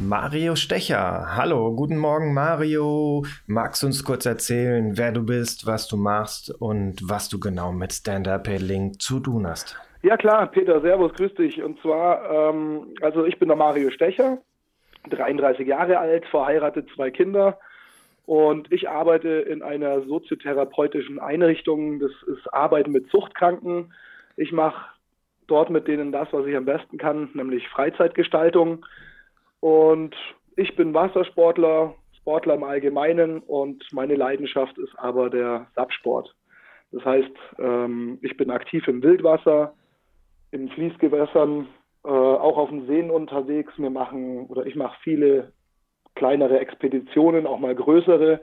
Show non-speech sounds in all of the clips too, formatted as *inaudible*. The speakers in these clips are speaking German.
Mario Stecher. Hallo, guten Morgen Mario. Magst du uns kurz erzählen, wer du bist, was du machst und was du genau mit Stand-Up-Paddling zu tun hast? Ja klar, Peter, Servus, grüß dich. Und zwar, ähm, also ich bin der Mario Stecher, 33 Jahre alt, verheiratet, zwei Kinder. Und ich arbeite in einer soziotherapeutischen Einrichtung. Das ist Arbeiten mit Suchtkranken. Ich mache dort mit denen das, was ich am besten kann, nämlich Freizeitgestaltung. Und ich bin Wassersportler, Sportler im Allgemeinen und meine Leidenschaft ist aber der SAP-Sport. Das heißt, ähm, ich bin aktiv im Wildwasser, in Fließgewässern, äh, auch auf den Seen unterwegs. Wir machen oder ich mache viele kleinere Expeditionen, auch mal größere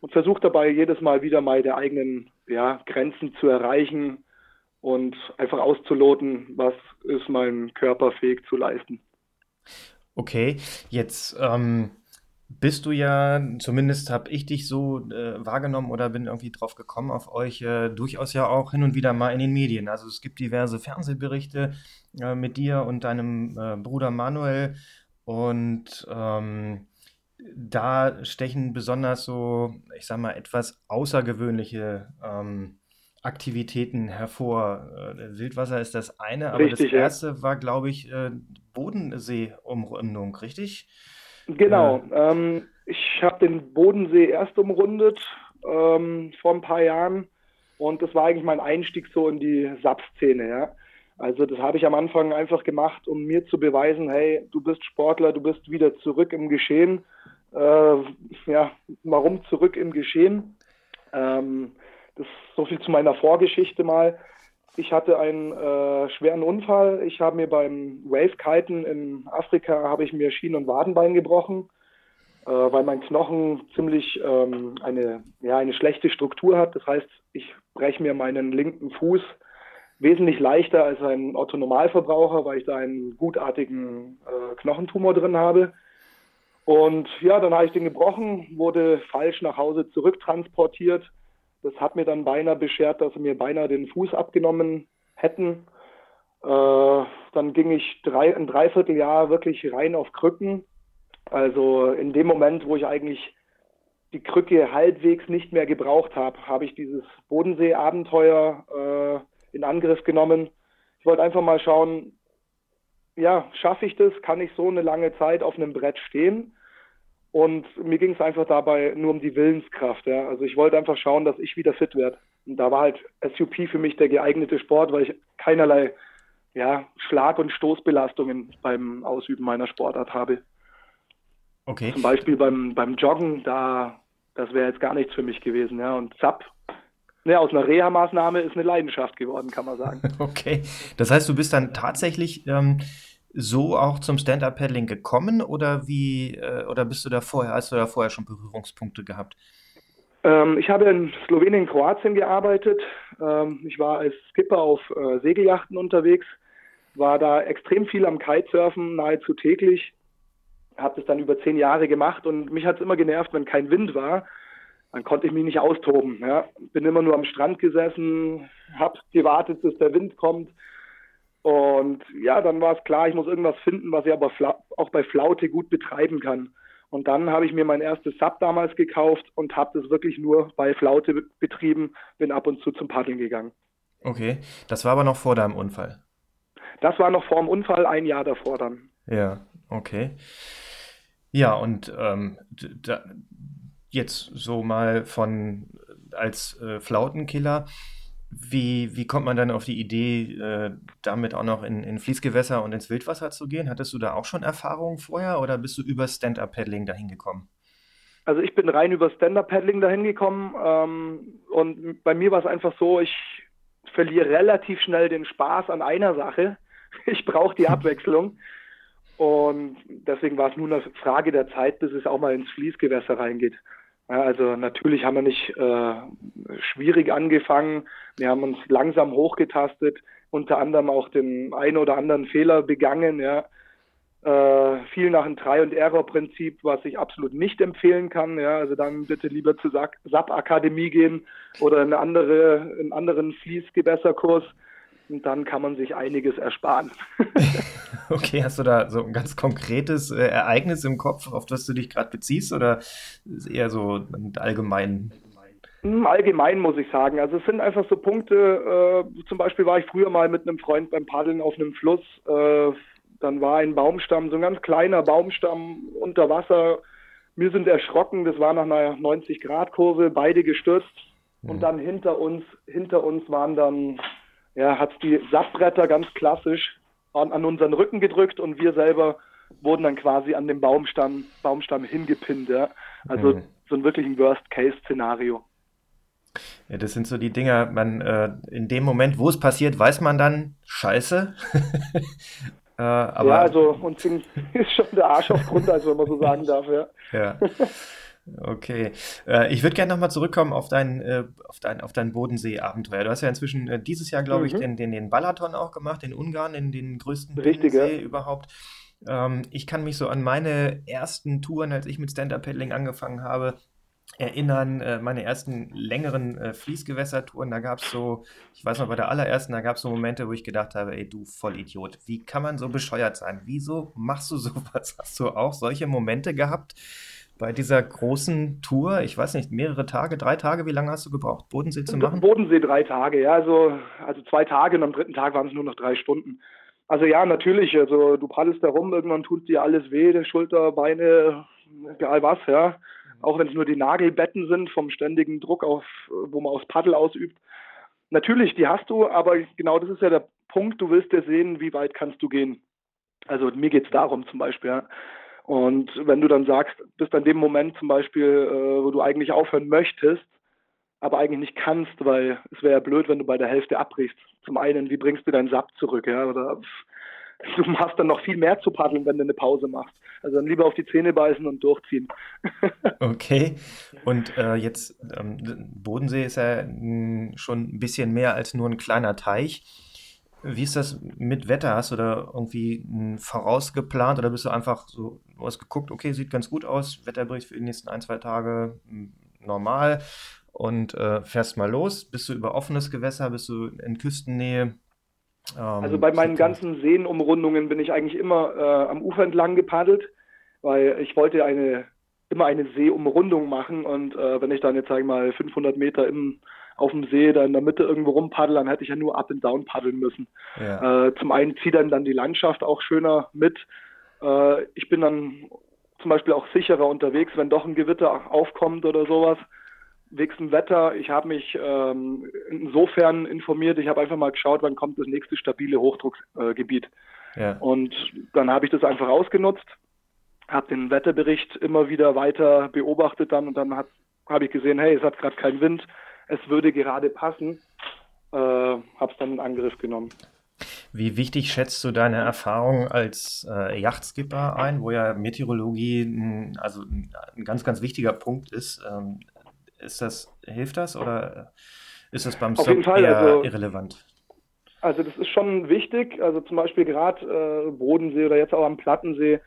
und versuche dabei jedes Mal wieder meine eigenen ja, Grenzen zu erreichen und einfach auszuloten, was ist mein Körper fähig zu leisten. Okay, jetzt ähm, bist du ja, zumindest habe ich dich so äh, wahrgenommen oder bin irgendwie drauf gekommen auf euch, äh, durchaus ja auch hin und wieder mal in den Medien. Also es gibt diverse Fernsehberichte äh, mit dir und deinem äh, Bruder Manuel und ähm, da stechen besonders so, ich sag mal, etwas außergewöhnliche ähm, Aktivitäten hervor. Äh, Wildwasser ist das eine, aber Richtig, das ja. erste war, glaube ich, äh, Bodensee-Umrundung, richtig? Genau. Ähm, ich habe den Bodensee erst umrundet ähm, vor ein paar Jahren und das war eigentlich mein Einstieg so in die SAP-Szene. Ja? Also das habe ich am Anfang einfach gemacht, um mir zu beweisen, hey, du bist Sportler, du bist wieder zurück im Geschehen. Äh, ja, warum zurück im Geschehen? Ähm, das ist so viel zu meiner Vorgeschichte mal. Ich hatte einen äh, schweren Unfall. Ich habe mir beim Wave-Kiten in Afrika habe ich mir Schien- und Wadenbein gebrochen, äh, weil mein Knochen ziemlich ähm, eine, ja, eine schlechte Struktur hat. Das heißt, ich breche mir meinen linken Fuß wesentlich leichter als ein Otto-Normalverbraucher, weil ich da einen gutartigen äh, Knochentumor drin habe. Und ja, dann habe ich den gebrochen, wurde falsch nach Hause zurücktransportiert das hat mir dann beinahe beschert, dass sie mir beinahe den Fuß abgenommen hätten. Äh, dann ging ich drei, ein Dreivierteljahr wirklich rein auf Krücken. Also in dem Moment, wo ich eigentlich die Krücke halbwegs nicht mehr gebraucht habe, habe ich dieses Bodensee-Abenteuer äh, in Angriff genommen. Ich wollte einfach mal schauen, ja, schaffe ich das? Kann ich so eine lange Zeit auf einem Brett stehen? Und mir ging es einfach dabei nur um die Willenskraft. Ja. Also ich wollte einfach schauen, dass ich wieder fit werde. Und da war halt SUP für mich der geeignete Sport, weil ich keinerlei ja, Schlag- und Stoßbelastungen beim Ausüben meiner Sportart habe. Okay. Zum Beispiel beim, beim Joggen, da, das wäre jetzt gar nichts für mich gewesen. Ja. Und Zap, ne, aus einer Reha-Maßnahme ist eine Leidenschaft geworden, kann man sagen. *laughs* Okay. Das heißt, du bist dann tatsächlich ähm, so auch zum Stand-Up-Paddling gekommen oder wie, äh, oder bist du da vorher, hast du da vorher schon Berührungspunkte gehabt? Ähm, ich habe in Slowenien, Kroatien gearbeitet. Ähm, ich war als Skipper auf äh, Segelyachten unterwegs, war da extrem viel am Kitesurfen, nahezu täglich. Habe das dann über zehn Jahre gemacht und mich hat es immer genervt, wenn kein Wind war. Dann konnte ich mich nicht austoben. Ja. Bin immer nur am Strand gesessen, habe gewartet, bis der Wind kommt und ja, dann war es klar, ich muss irgendwas finden, was ich aber auch bei Flaute gut betreiben kann. Und dann habe ich mir mein erstes Sub damals gekauft und habe das wirklich nur bei Flaute betrieben, bin ab und zu zum Paddeln gegangen. Okay, das war aber noch vor deinem Unfall. Das war noch vor dem Unfall, ein Jahr davor dann. Ja, okay. Ja, und ähm, da, jetzt so mal von als äh, Flautenkiller wie, wie kommt man dann auf die Idee, äh, damit auch noch in, in Fließgewässer und ins Wildwasser zu gehen? Hattest du da auch schon Erfahrungen vorher oder bist du über Stand-Up-Paddling dahin gekommen? Also ich bin rein über Stand-Up-Paddling dahin gekommen ähm, und bei mir war es einfach so, ich verliere relativ schnell den Spaß an einer Sache. *laughs* Ich brauche die Abwechslung und deswegen war es nur eine Frage der Zeit, bis es auch mal ins Fließgewässer reingeht. Ja, also natürlich haben wir nicht äh, schwierig angefangen. Wir haben uns langsam hochgetastet, unter anderem auch den einen oder anderen Fehler begangen. Ja. Äh, viel nach dem Try- und Error-Prinzip, was ich absolut nicht empfehlen kann. Ja. Also dann bitte lieber zur SAP-Akademie gehen oder in eine andere, einen anderen Fließgewässerkurs dann kann man sich einiges ersparen. *laughs* okay, hast du da so ein ganz konkretes äh, Ereignis im Kopf, auf das du dich gerade beziehst, oder ist eher so allgemein? Hm, allgemein muss ich sagen. Also es sind einfach so Punkte, äh, zum Beispiel war ich früher mal mit einem Freund beim Paddeln auf einem Fluss, äh, dann war ein Baumstamm, so ein ganz kleiner Baumstamm unter Wasser. Wir sind erschrocken, das war nach einer 90-Grad-Kurve, beide gestürzt. Mhm. Und dann hinter uns, hinter uns waren dann ja, hat die Sattbretter ganz klassisch an, an, unseren Rücken gedrückt und wir selber wurden dann quasi an dem Baumstamm, Baumstamm hingepinnt. Ja. Also mhm. so ein wirklich ein Worst-Case-Szenario. Ja, das sind so die Dinger, man äh, in dem Moment, wo es passiert, weiß man dann, scheiße. *laughs* äh, aber ja, also uns *laughs* ist schon der Arsch auf Grund, also wenn man so sagen darf, ja. ja. *laughs* Okay. Äh, ich würde gerne nochmal zurückkommen auf dein, äh, auf dein, auf dein Bodensee-Abenteuer. Du hast ja inzwischen äh, dieses Jahr, glaube mhm. ich, den, den, den Balaton auch gemacht, in Ungarn, in den größten Richtig, See ja. überhaupt. Ähm, ich kann mich so an meine ersten Touren, als ich mit Stand-Up-Paddling angefangen habe, erinnern, meine ersten längeren äh, Fließgewässertouren, da gab es so, ich weiß noch, bei der allerersten, da gab es so Momente, wo ich gedacht habe, ey, du Vollidiot, wie kann man so bescheuert sein? Wieso machst du *laughs* sowas? Hast du auch solche Momente gehabt? Bei dieser großen Tour, ich weiß nicht, mehrere Tage, drei Tage, wie lange hast du gebraucht, Bodensee zu machen? Bodensee drei Tage, ja, also, also zwei Tage und am dritten Tag waren es nur noch drei Stunden. Also ja, natürlich, also du paddelst da rum, irgendwann tut dir alles weh, Schulter, Beine, egal was, ja. Auch wenn es nur die Nagelbetten sind vom ständigen Druck, auf, wo man aufs Paddel ausübt. Natürlich, die hast du, aber genau das ist ja der Punkt, du willst ja sehen, wie weit kannst du gehen. Also mir geht es darum zum Beispiel, ja und wenn du dann sagst, bist an dem Moment zum Beispiel, äh, wo du eigentlich aufhören möchtest, aber eigentlich nicht kannst, weil es wäre ja blöd, wenn du bei der Hälfte abbrichst. Zum einen, wie bringst du deinen Sapp zurück, ja, oder *laughs* du machst dann noch viel mehr zu paddeln, wenn du eine Pause machst. Also dann lieber auf die Zähne beißen und durchziehen. *laughs* okay. Und äh, jetzt, ähm, Bodensee ist ja schon ein bisschen mehr als nur ein kleiner Teich. Wie ist das mit Wetter? Hast du da irgendwie vorausgeplant oder bist du einfach so, du hast geguckt, okay, sieht ganz gut aus, Wetterbericht für die nächsten ein, zwei Tage hm, normal und äh, fährst mal los? Bist du über offenes Gewässer? Bist du in Küstennähe? Ähm, also bei meinen ganzen Seenumrundungen bin ich eigentlich immer äh, am Ufer entlang gepaddelt, weil ich wollte eine immer eine Seeumrundung machen und äh, wenn ich dann jetzt sage ich mal 500 Meter im auf dem See da in der Mitte irgendwo rumpaddeln, dann hätte ich ja nur up and down paddeln müssen. Ja. Äh, zum einen zieht dann dann die Landschaft auch schöner mit. Äh, ich bin dann zum Beispiel auch sicherer unterwegs, wenn doch ein Gewitter aufkommt oder sowas. Wegen dem Wetter, ich habe mich ähm, insofern informiert, ich habe einfach mal geschaut, wann kommt das nächste stabile Hochdruckgebiet. Äh, ja. Und dann habe ich das einfach ausgenutzt, habe den Wetterbericht immer wieder weiter beobachtet dann und dann habe ich gesehen, hey, es hat gerade keinen Wind, es würde gerade passen, äh, habe es dann in Angriff genommen. Wie wichtig schätzt du deine Erfahrung als äh, Yachtskipper ein, wo ja Meteorologie ein, also ein ganz, ganz wichtiger Punkt ist? Ähm, ist das, hilft das oder ist das beim Stop eher also, irrelevant? Also das ist schon wichtig. Also zum Beispiel gerade äh, Bodensee oder jetzt auch am Plattensee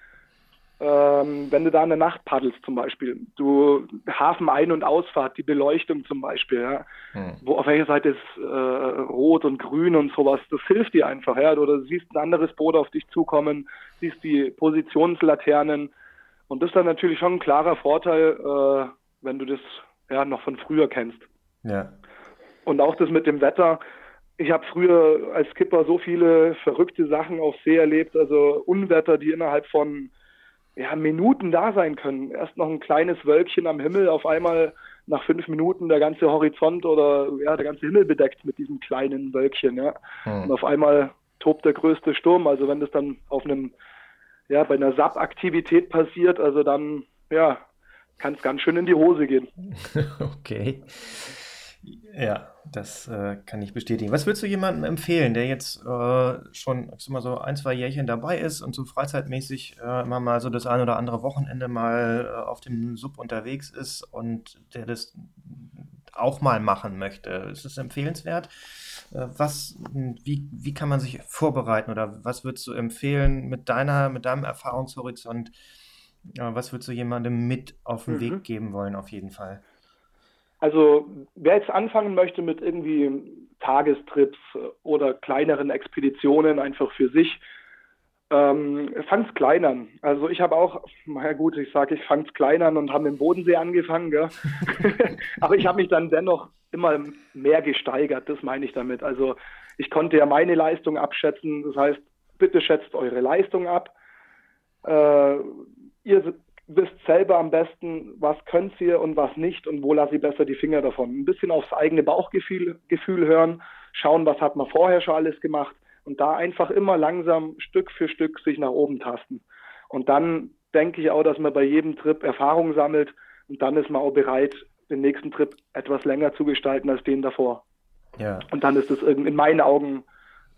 ähm, wenn du da in der Nacht paddelst zum Beispiel, du Hafen Ein- und Ausfahrt, die Beleuchtung zum Beispiel, ja, hm. wo auf welcher Seite ist äh, rot und grün und sowas, das hilft dir einfach, ja, oder du siehst ein anderes Boot auf dich zukommen, siehst die Positionslaternen und das ist dann natürlich schon ein klarer Vorteil, äh, wenn du das ja noch von früher kennst. Ja. Und auch das mit dem Wetter, ich habe früher als Skipper so viele verrückte Sachen auf See erlebt, also Unwetter, die innerhalb von ja, Minuten da sein können. Erst noch ein kleines Wölkchen am Himmel, auf einmal nach fünf Minuten der ganze Horizont oder ja, der ganze Himmel bedeckt mit diesem kleinen Wölkchen, ja. Hm. Und auf einmal tobt der größte Sturm. Also wenn das dann auf einem, ja, bei einer SAP-Aktivität passiert, also dann, ja, kann es ganz schön in die Hose gehen. *laughs* okay. Ja, Das äh, kann ich bestätigen. Was würdest du jemandem empfehlen, der jetzt äh, schon, ich sag mal so, ein, zwei Jährchen dabei ist und so freizeitmäßig äh, immer mal so das ein oder andere Wochenende mal äh, auf dem Sub unterwegs ist und der das auch mal machen möchte? Ist das empfehlenswert? Äh, was, wie, wie kann man sich vorbereiten oder was würdest du empfehlen mit deiner, mit deinem Erfahrungshorizont? Äh, was würdest du jemandem mit auf den mhm. Weg geben wollen, auf jeden Fall? Also wer jetzt anfangen möchte mit irgendwie Tagestrips oder kleineren Expeditionen einfach für sich, ähm, fang's klein an. Also ich habe auch, na gut, ich sage, ich fang's klein an und habe im Bodensee angefangen, gell? *laughs* *laughs* aber ich habe mich dann dennoch immer mehr gesteigert, das meine ich damit. Also ich konnte ja meine Leistung abschätzen, das heißt, bitte schätzt eure Leistung ab. Äh, ihr wisst selber am besten, was könnt ihr und was nicht und wo lasst ihr besser die Finger davon. Ein bisschen aufs eigene Bauchgefühl Gefühl hören, schauen, was hat man vorher schon alles gemacht und da einfach immer langsam Stück für Stück sich nach oben tasten. Und dann denke ich auch, dass man bei jedem Trip Erfahrung sammelt und dann ist man auch bereit, den nächsten Trip etwas länger zu gestalten als den davor. Ja. Und dann ist es in meinen Augen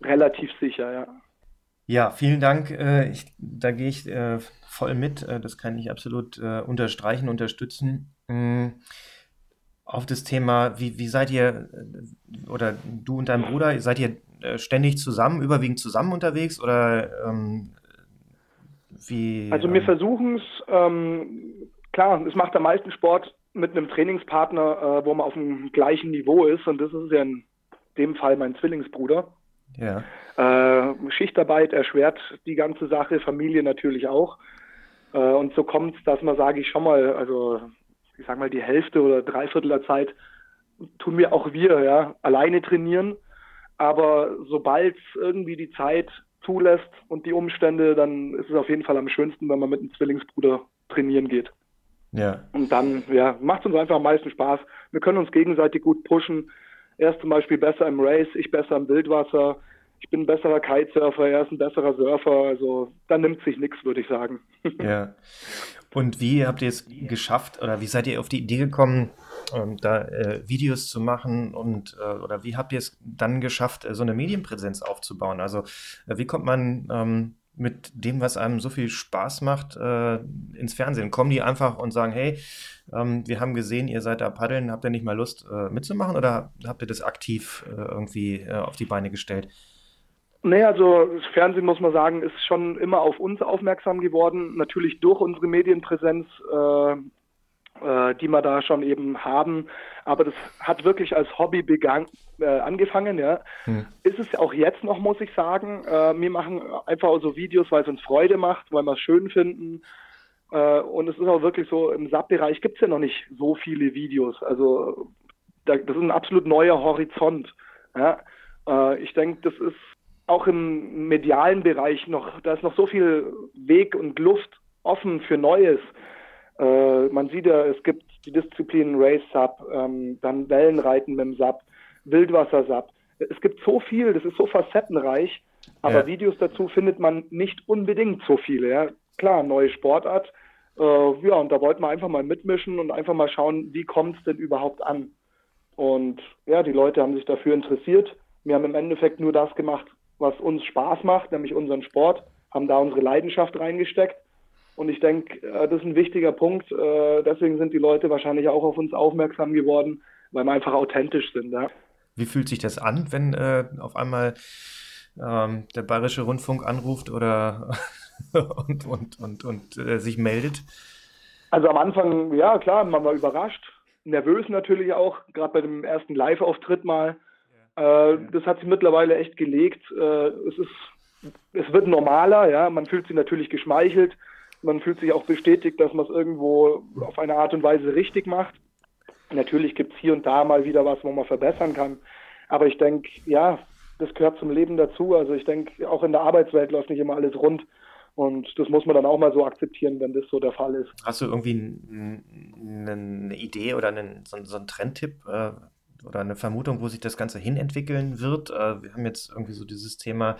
relativ sicher, ja. Ja, vielen Dank. Äh, ich, da gehe ich äh, voll mit. Äh, das kann ich absolut unterstreichen, unterstützen. Mm, auf das Thema, wie, wie seid ihr, oder du und dein Bruder, seid ihr ständig zusammen, überwiegend zusammen unterwegs oder ähm, wie? Also wir ähm, versuchen es, ähm, klar, es macht am meisten Sport mit einem Trainingspartner, wo man auf dem gleichen Niveau ist und das ist ja in dem Fall mein Zwillingsbruder. Ja. Äh, Schichtarbeit erschwert die ganze Sache, Familie natürlich auch. Äh, und so kommt es, dass man, sage ich schon mal, also ich sag mal die Hälfte oder Dreiviertel der Zeit tun wir auch wir, ja, alleine trainieren. Aber sobald irgendwie die Zeit zulässt und die Umstände, dann ist es auf jeden Fall am schönsten, wenn man mit einem Zwillingsbruder trainieren geht. Ja. Und dann, ja, macht es uns einfach am meisten Spaß. Wir können uns gegenseitig gut pushen. Er ist zum Beispiel besser im Race, ich besser im Wildwasser. Ich bin ein besserer Kitesurfer, er ist ein besserer Surfer. Also da nimmt sich nichts, würde ich sagen. *laughs* Ja. Und wie habt ihr es geschafft oder wie seid ihr auf die Idee gekommen, ähm, da äh, Videos zu machen und äh, oder wie habt ihr es dann geschafft, äh, so eine Medienpräsenz aufzubauen? Also äh, wie kommt man ähm, mit dem, was einem so viel Spaß macht, äh, ins Fernsehen? Kommen die einfach und sagen, hey, ähm, wir haben gesehen, ihr seid da paddeln, habt ihr nicht mal Lust äh, mitzumachen oder habt ihr das aktiv äh, irgendwie äh, auf die Beine gestellt? Nee, also das Fernsehen, muss man sagen, ist schon immer auf uns aufmerksam geworden. Natürlich durch unsere Medienpräsenz, äh, die wir da schon eben haben. Aber das hat wirklich als Hobby begann, äh, angefangen. Ja. Hm. Ist es auch jetzt noch, muss ich sagen. Äh, wir machen einfach so Videos, weil es uns Freude macht, weil wir es schön finden. Äh, und es ist auch wirklich so, im SAP-Bereich gibt es ja noch nicht so viele Videos. Also da, das ist ein absolut neuer Horizont. Ja. Äh, ich denke, das ist auch im medialen Bereich noch, da ist noch so viel Weg und Luft offen für Neues. Äh, man sieht ja, es gibt die Disziplinen Race Sub, ähm, dann Wellenreiten mit dem Sub, Wildwasser Sub. Es gibt so viel, das ist so facettenreich, aber ja. Videos dazu findet man nicht unbedingt so viele. Ja. Klar, neue Sportart, äh, ja, und da wollten wir einfach mal mitmischen und einfach mal schauen, wie kommt es denn überhaupt an. Und ja, die Leute haben sich dafür interessiert. Wir haben im Endeffekt nur das gemacht, was uns Spaß macht, nämlich unseren Sport, haben da unsere Leidenschaft reingesteckt. Und ich denke, äh, das ist ein wichtiger Punkt. Äh, deswegen sind die Leute wahrscheinlich auch auf uns aufmerksam geworden, weil wir einfach authentisch sind. Ja. Wie fühlt sich das an, wenn äh, auf einmal ähm, der Bayerische Rundfunk anruft oder *laughs* und, und, und, und äh, sich meldet? Also am Anfang, ja klar, man war überrascht, nervös natürlich auch, gerade bei dem ersten Live-Auftritt mal. Äh, das hat sich mittlerweile echt gelegt. Äh, es ist, es wird normaler, ja. Man fühlt sich natürlich geschmeichelt. Man fühlt sich auch bestätigt, dass man es irgendwo auf eine Art und Weise richtig macht. Natürlich gibt es hier und da mal wieder was, wo man verbessern kann. Aber ich denke, ja, das gehört zum Leben dazu. Also ich denke, auch in der Arbeitswelt läuft nicht immer alles rund. Und das muss man dann auch mal so akzeptieren, wenn das so der Fall ist. Hast du irgendwie eine Idee oder einen, so, einen Trendtipp, äh, oder eine Vermutung, wo sich das Ganze hinentwickeln wird. Äh, wir haben jetzt irgendwie so dieses Thema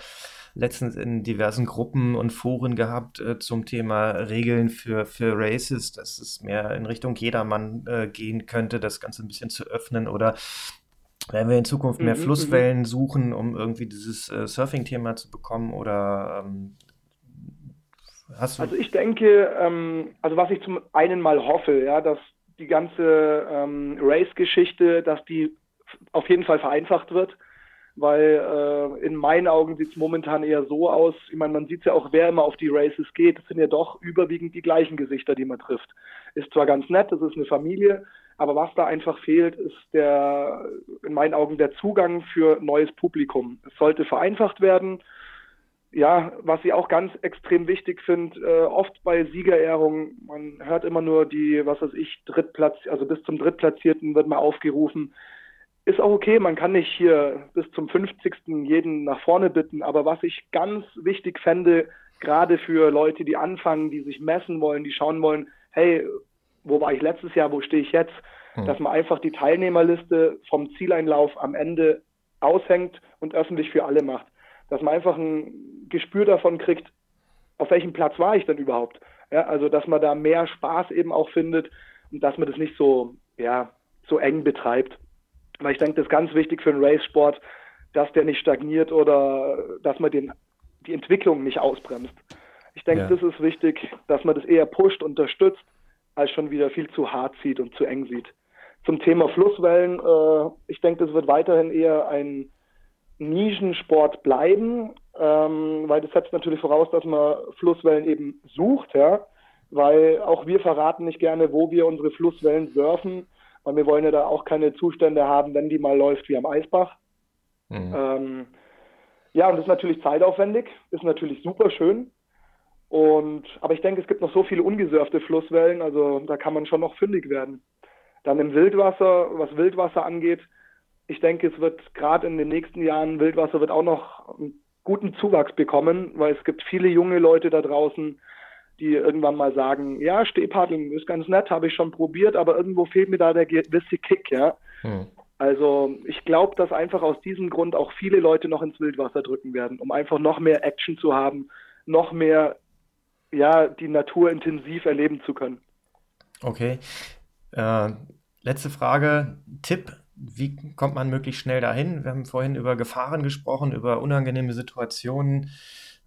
letztens in diversen Gruppen und Foren gehabt äh, zum Thema Regeln für, für Races, dass es mehr in Richtung Jedermann äh, gehen könnte, das Ganze ein bisschen zu öffnen oder werden wir in Zukunft mehr mhm, mhm. Flusswellen suchen, um irgendwie dieses äh, Surfing-Thema zu bekommen oder ähm, hast du? Also ich denke, ähm, also was ich zum einen mal hoffe, ja, dass die ganze ähm, Race-Geschichte, dass die auf jeden Fall vereinfacht wird weil äh, in meinen Augen sieht es momentan eher so aus, ich meine, man sieht ja auch, wer immer auf die Races geht, es sind ja doch überwiegend die gleichen Gesichter, die man trifft. Ist zwar ganz nett, das ist eine Familie, aber was da einfach fehlt, ist der, in meinen Augen, der Zugang für neues Publikum. Es sollte vereinfacht werden. Ja, was ich auch ganz extrem wichtig finde, äh, oft bei Siegerehrungen, man hört immer nur die, was weiß ich, Drittplatz, also bis zum Drittplatzierten wird mal aufgerufen ist auch okay, man kann nicht hier bis zum 50. jeden nach vorne bitten, aber was ich ganz wichtig fände, gerade für Leute, die anfangen, die sich messen wollen, die schauen wollen, hey, wo war ich letztes Jahr, wo stehe ich jetzt, hm. dass man einfach die Teilnehmerliste vom Zieleinlauf am Ende aushängt und öffentlich für alle macht. Dass man einfach ein Gespür davon kriegt, auf welchem Platz war ich denn überhaupt. Ja, also dass man da mehr Spaß eben auch findet und dass man das nicht so, ja, so eng betreibt. Weil ich denke, das ist ganz wichtig für einen Race-Sport, dass der nicht stagniert oder dass man den, die Entwicklung nicht ausbremst. Ich denke, ja. das ist wichtig, dass man das eher pusht, unterstützt, als schon wieder viel zu hart sieht und zu eng sieht. Zum Thema Flusswellen, äh, ich denke, das wird weiterhin eher ein Nischensport bleiben, ähm, weil das setzt natürlich voraus, dass man Flusswellen eben sucht, ja, weil auch wir verraten nicht gerne, wo wir unsere Flusswellen surfen weil wir wollen ja da auch keine Zustände haben, wenn die mal läuft wie am Eisbach. Mhm. Ähm, ja, und das ist natürlich zeitaufwendig, ist natürlich super schön. Und, aber ich denke, es gibt noch so viele ungesurfte Flusswellen, also da kann man schon noch fündig werden. Dann im Wildwasser, was Wildwasser angeht, ich denke, es wird gerade in den nächsten Jahren, Wildwasser wird auch noch einen guten Zuwachs bekommen, weil es gibt viele junge Leute da draußen, die irgendwann mal sagen, ja, Stehpaddeln ist ganz nett, habe ich schon probiert, aber irgendwo fehlt mir da der gewisse Kick, ja. Hm. Also ich glaube, dass einfach aus diesem Grund auch viele Leute noch ins Wildwasser drücken werden, um einfach noch mehr Action zu haben, noch mehr, ja, die Natur intensiv erleben zu können. Okay. Äh, letzte Frage. Tipp, wie kommt man möglichst schnell dahin? Wir haben vorhin über Gefahren gesprochen, über unangenehme Situationen.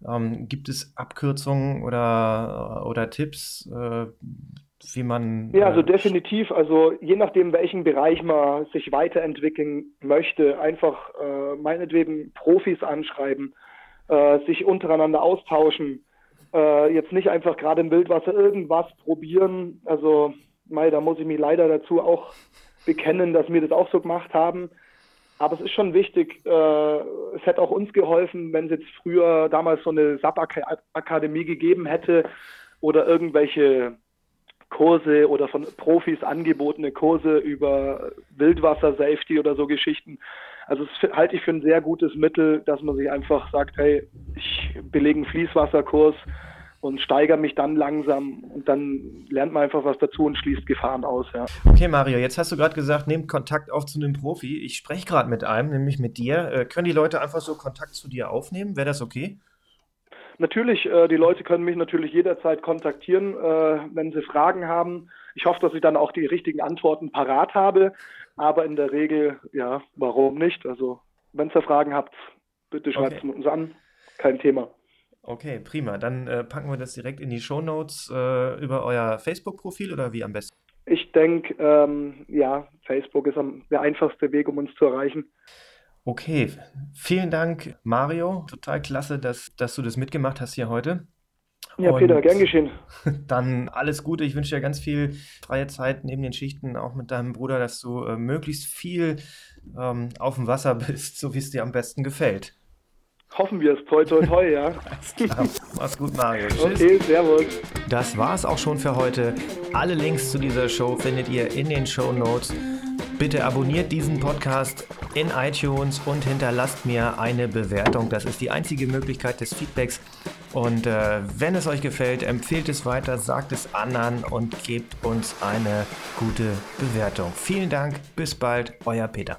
Ähm, gibt es Abkürzungen oder, oder Tipps, äh, wie man. Ja, also äh, definitiv. Also je nachdem, welchen Bereich man sich weiterentwickeln möchte, einfach äh, meinetwegen Profis anschreiben, äh, sich untereinander austauschen. Äh, jetzt nicht einfach gerade im Wildwasser irgendwas probieren. Also, Mai, da muss ich mich leider dazu auch bekennen, dass wir das auch so gemacht haben. Aber es ist schon wichtig, äh, es hätte auch uns geholfen, wenn es jetzt früher damals so eine SAP-Akademie gegeben hätte oder irgendwelche Kurse oder von Profis angebotene Kurse über Wildwasser-Safety oder so Geschichten. Also das halte ich für ein sehr gutes Mittel, dass man sich einfach sagt, hey, ich belege einen Fließwasserkurs, und steigere mich dann langsam und dann lernt man einfach was dazu und schließt Gefahren aus. Ja. Okay, Mario, jetzt hast du gerade gesagt, nehmt Kontakt auf zu einem Profi. Ich spreche gerade mit einem, nämlich mit dir. Äh, können die Leute einfach so Kontakt zu dir aufnehmen? Wäre das okay? Natürlich, äh, die Leute können mich natürlich jederzeit kontaktieren, äh, wenn sie Fragen haben. Ich hoffe, dass ich dann auch die richtigen Antworten parat habe. Aber in der Regel, ja, warum nicht? Also, wenn ihr Fragen habt, bitte schreibt okay. es uns an. Kein Thema. Okay, prima. Dann äh, packen wir das direkt in die Show Notes äh, über euer Facebook-Profil oder wie am besten? Ich denke, ähm, ja, Facebook ist am, der einfachste Weg, um uns zu erreichen. Okay, vielen Dank, Mario. Total klasse, dass, dass du das mitgemacht hast hier heute. Ja, Und Peter, gern geschehen. *laughs* Dann alles Gute. Ich wünsche dir ganz viel freie Zeit neben den Schichten, auch mit deinem Bruder, dass du äh, möglichst viel ähm, auf dem Wasser *laughs* bist, so wie es dir am besten gefällt. Hoffen wir es. Toi, toi, toi, ja. *laughs* Mach's gut, Mario. Okay, servus. Das war's auch schon für heute. Alle Links zu dieser Show findet ihr in den Show Notes. Bitte abonniert diesen Podcast in iTunes und hinterlasst mir eine Bewertung. Das ist die einzige Möglichkeit des Feedbacks. Und äh, wenn es euch gefällt, empfehlt es weiter, sagt es anderen und gebt uns eine gute Bewertung. Vielen Dank, bis bald, euer Peter.